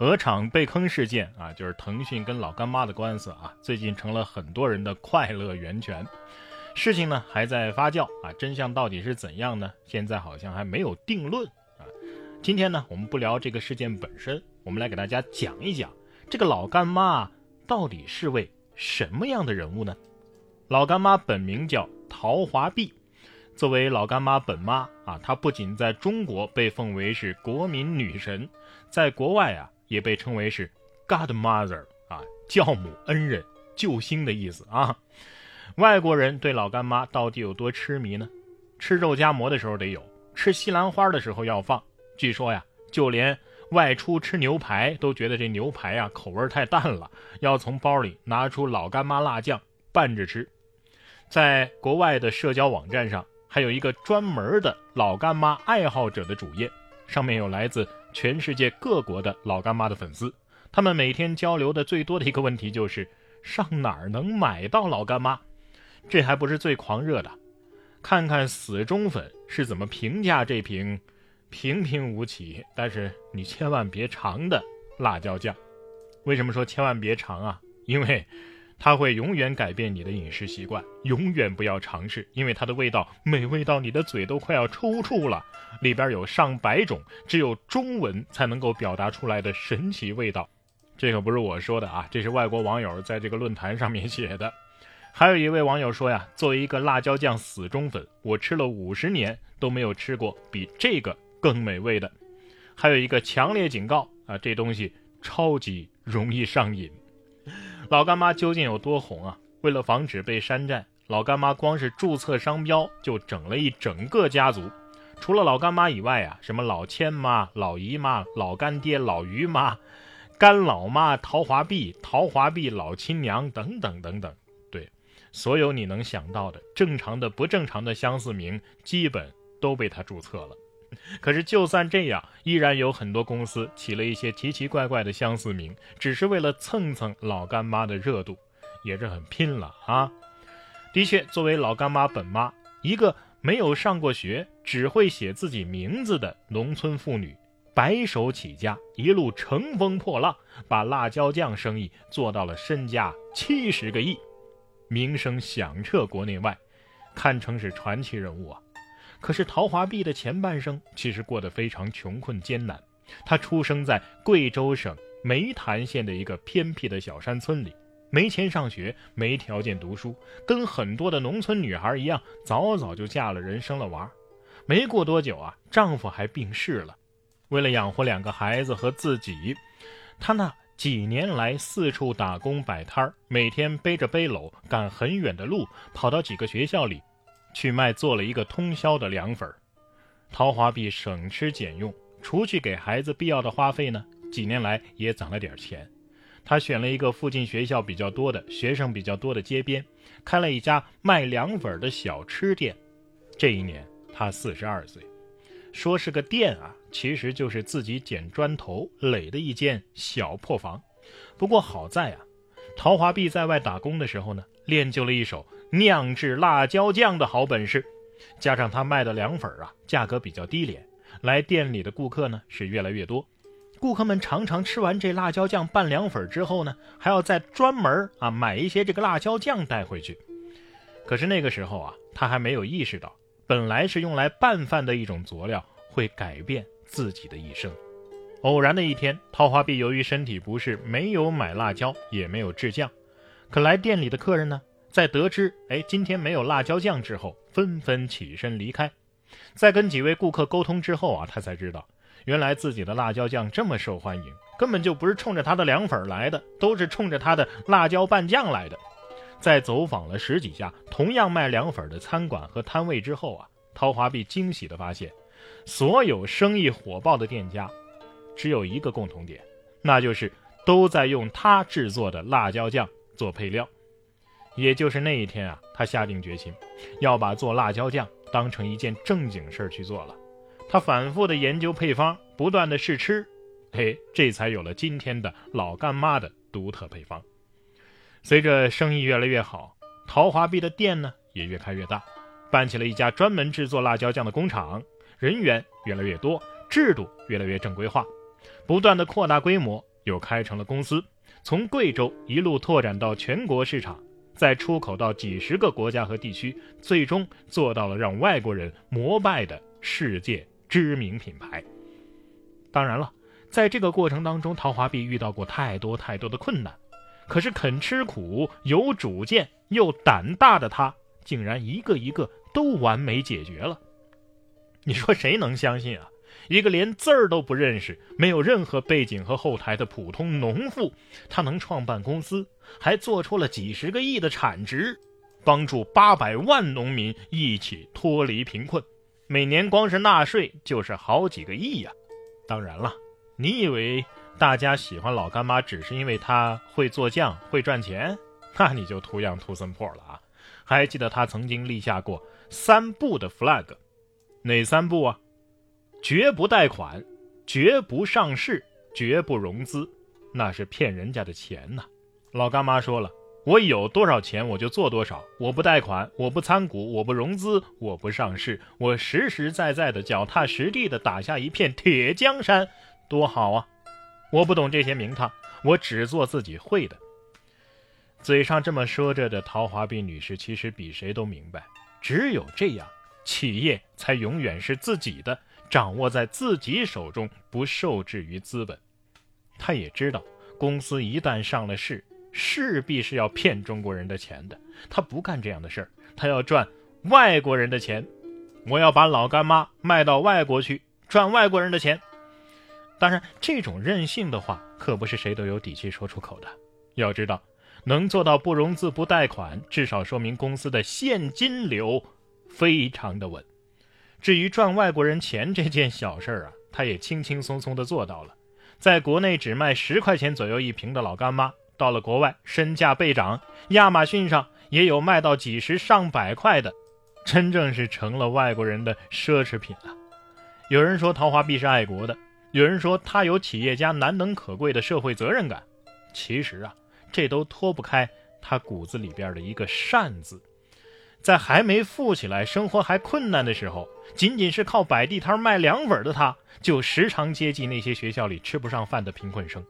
鹅厂被坑事件啊，就是腾讯跟老干妈的官司啊，最近成了很多人的快乐源泉。事情呢还在发酵啊，真相到底是怎样呢？现在好像还没有定论啊。今天呢，我们不聊这个事件本身，我们来给大家讲一讲这个老干妈到底是位什么样的人物呢？老干妈本名叫陶华碧，作为老干妈本妈啊，她不仅在中国被奉为是国民女神，在国外啊。也被称为是 Godmother 啊，教母、恩人、救星的意思啊。外国人对老干妈到底有多痴迷呢？吃肉夹馍的时候得有，吃西兰花的时候要放。据说呀，就连外出吃牛排都觉得这牛排啊口味太淡了，要从包里拿出老干妈辣酱拌着吃。在国外的社交网站上，还有一个专门的老干妈爱好者的主页，上面有来自。全世界各国的老干妈的粉丝，他们每天交流的最多的一个问题就是上哪儿能买到老干妈？这还不是最狂热的，看看死忠粉是怎么评价这瓶平平无奇，但是你千万别尝的辣椒酱。为什么说千万别尝啊？因为。它会永远改变你的饮食习惯，永远不要尝试，因为它的味道美味到你的嘴都快要抽搐了。里边有上百种只有中文才能够表达出来的神奇味道，这可不是我说的啊，这是外国网友在这个论坛上面写的。还有一位网友说呀，作为一个辣椒酱死忠粉，我吃了五十年都没有吃过比这个更美味的。还有一个强烈警告啊，这东西超级容易上瘾。老干妈究竟有多红啊？为了防止被山寨，老干妈光是注册商标就整了一整个家族。除了老干妈以外啊，什么老千妈、老姨妈、老干爹、老姨妈、干老妈、陶华碧、陶华碧老亲娘等等等等。对，所有你能想到的正常的、不正常的相似名，基本都被他注册了。可是，就算这样，依然有很多公司起了一些奇奇怪怪的相似名，只是为了蹭蹭老干妈的热度，也是很拼了啊！的确，作为老干妈本妈，一个没有上过学、只会写自己名字的农村妇女，白手起家，一路乘风破浪，把辣椒酱生意做到了身价七十个亿，名声响彻国内外，堪称是传奇人物啊！可是陶华碧的前半生其实过得非常穷困艰难。她出生在贵州省湄潭县的一个偏僻的小山村里，没钱上学，没条件读书，跟很多的农村女孩一样，早早就嫁了人，生了娃。没过多久啊，丈夫还病逝了。为了养活两个孩子和自己，她那几年来四处打工摆摊儿，每天背着背篓赶很远的路，跑到几个学校里。去卖做了一个通宵的凉粉儿，陶华碧省吃俭用，除去给孩子必要的花费呢，几年来也攒了点钱。他选了一个附近学校比较多的学生比较多的街边，开了一家卖凉粉的小吃店。这一年他四十二岁，说是个店啊，其实就是自己捡砖头垒的一间小破房。不过好在啊，陶华碧在外打工的时候呢，练就了一手。酿制辣椒酱的好本事，加上他卖的凉粉啊，价格比较低廉，来店里的顾客呢是越来越多。顾客们常常吃完这辣椒酱拌凉粉之后呢，还要再专门啊买一些这个辣椒酱带回去。可是那个时候啊，他还没有意识到，本来是用来拌饭的一种佐料，会改变自己的一生。偶然的一天，桃花碧由于身体不适，没有买辣椒，也没有制酱。可来店里的客人呢？在得知哎今天没有辣椒酱之后，纷纷起身离开。在跟几位顾客沟通之后啊，他才知道，原来自己的辣椒酱这么受欢迎，根本就不是冲着他的凉粉来的，都是冲着他的辣椒拌酱来的。在走访了十几家同样卖凉粉的餐馆和摊位之后啊，陶华碧惊喜地发现，所有生意火爆的店家，只有一个共同点，那就是都在用他制作的辣椒酱做配料。也就是那一天啊，他下定决心要把做辣椒酱当成一件正经事儿去做了。他反复的研究配方，不断的试吃，嘿，这才有了今天的老干妈的独特配方。随着生意越来越好，陶华碧的店呢也越开越大，办起了一家专门制作辣椒酱的工厂，人员越来越多，制度越来越正规化，不断的扩大规模。又开成了公司，从贵州一路拓展到全国市场，再出口到几十个国家和地区，最终做到了让外国人膜拜的世界知名品牌。当然了，在这个过程当中，陶华碧遇到过太多太多的困难，可是肯吃苦、有主见又胆大的他，竟然一个一个都完美解决了。你说谁能相信啊？一个连字儿都不认识、没有任何背景和后台的普通农妇，他能创办公司，还做出了几十个亿的产值，帮助八百万农民一起脱离贫困，每年光是纳税就是好几个亿呀！当然了，你以为大家喜欢老干妈只是因为她会做酱、会赚钱？那你就图样图森破了啊！还记得他曾经立下过三不的 flag，哪三不啊？绝不贷款，绝不上市，绝不融资，那是骗人家的钱呐！老干妈说了，我有多少钱我就做多少，我不贷款，我不参股，我不融资，我不上市，我实实在在的、脚踏实地的打下一片铁江山，多好啊！我不懂这些名堂，我只做自己会的。嘴上这么说着的陶华碧女士，其实比谁都明白，只有这样，企业才永远是自己的，掌握在自己手中，不受制于资本。他也知道，公司一旦上了市，势必是要骗中国人的钱的。他不干这样的事儿，他要赚外国人的钱。我要把老干妈卖到外国去，赚外国人的钱。当然，这种任性的话，可不是谁都有底气说出口的。要知道。能做到不融资不贷款，至少说明公司的现金流非常的稳。至于赚外国人钱这件小事儿啊，他也轻轻松松的做到了。在国内只卖十块钱左右一瓶的老干妈，到了国外身价倍涨，亚马逊上也有卖到几十上百块的，真正是成了外国人的奢侈品了。有人说陶华碧是爱国的，有人说他有企业家难能可贵的社会责任感。其实啊。这都脱不开他骨子里边的一个善字，在还没富起来、生活还困难的时候，仅仅是靠摆地摊卖凉粉的他，就时常接济那些学校里吃不上饭的贫困生。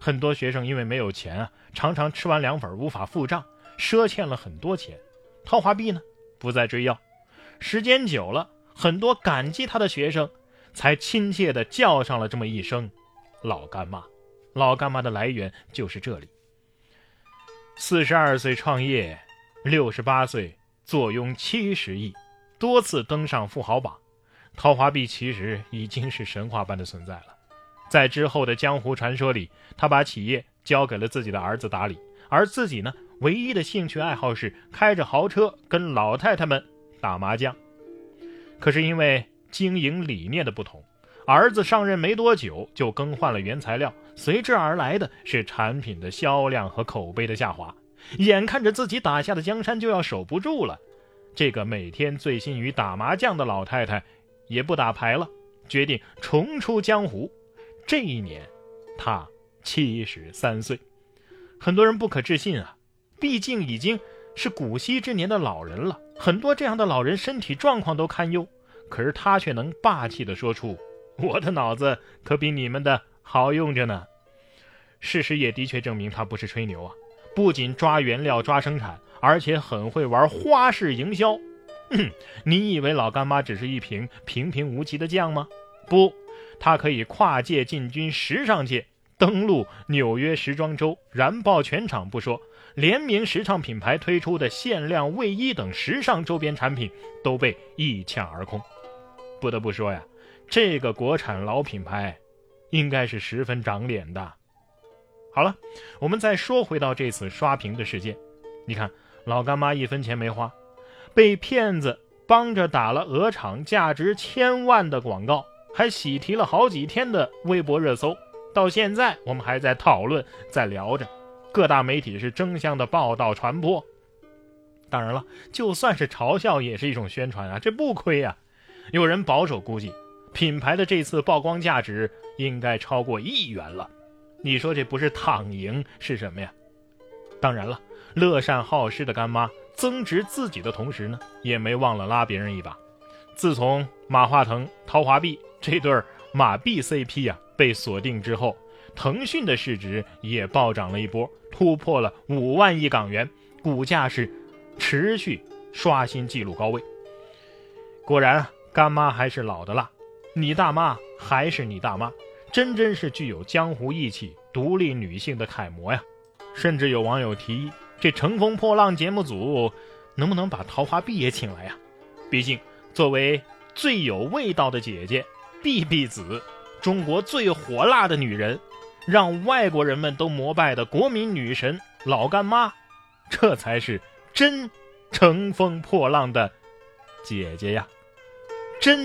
很多学生因为没有钱啊，常常吃完凉粉无法付账，赊欠了很多钱。陶华碧呢，不再追要。时间久了，很多感激他的学生，才亲切地叫上了这么一声“老干妈”。老干妈的来源就是这里。四十二岁创业，六十八岁坐拥七十亿，多次登上富豪榜。陶华碧其实已经是神话般的存在了。在之后的江湖传说里，他把企业交给了自己的儿子打理，而自己呢，唯一的兴趣爱好是开着豪车跟老太太们打麻将。可是因为经营理念的不同，儿子上任没多久就更换了原材料。随之而来的是产品的销量和口碑的下滑，眼看着自己打下的江山就要守不住了。这个每天醉心于打麻将的老太太也不打牌了，决定重出江湖。这一年，她七十三岁。很多人不可置信啊，毕竟已经是古稀之年的老人了，很多这样的老人身体状况都堪忧，可是他却能霸气地说出：“我的脑子可比你们的。”好用着呢，事实也的确证明他不是吹牛啊！不仅抓原料、抓生产，而且很会玩花式营销。哼你以为老干妈只是一瓶平平无奇的酱吗？不，它可以跨界进军时尚界，登陆纽约时装周，燃爆全场不说，联名时尚品牌推出的限量卫衣等时尚周边产品都被一抢而空。不得不说呀，这个国产老品牌。应该是十分长脸的。好了，我们再说回到这次刷屏的事件。你看，老干妈一分钱没花，被骗子帮着打了鹅厂价值千万的广告，还喜提了好几天的微博热搜。到现在，我们还在讨论，在聊着，各大媒体是争相的报道传播。当然了，就算是嘲笑，也是一种宣传啊，这不亏啊。有人保守估计。品牌的这次曝光价值应该超过亿元了，你说这不是躺赢是什么呀？当然了，乐善好施的干妈增值自己的同时呢，也没忘了拉别人一把。自从马化腾、陶华碧这对马币 CP 啊被锁定之后，腾讯的市值也暴涨了一波，突破了五万亿港元，股价是持续刷新纪录高位。果然，干妈还是老的辣，你大妈还是你大妈，真真是具有江湖义气、独立女性的楷模呀！甚至有网友提议，这《乘风破浪》节目组能不能把桃花碧也请来呀？毕竟，作为最有味道的姐姐，碧碧子，中国最火辣的女人，让外国人们都膜拜的国民女神老干妈，这才是真乘风破浪的姐姐呀！真。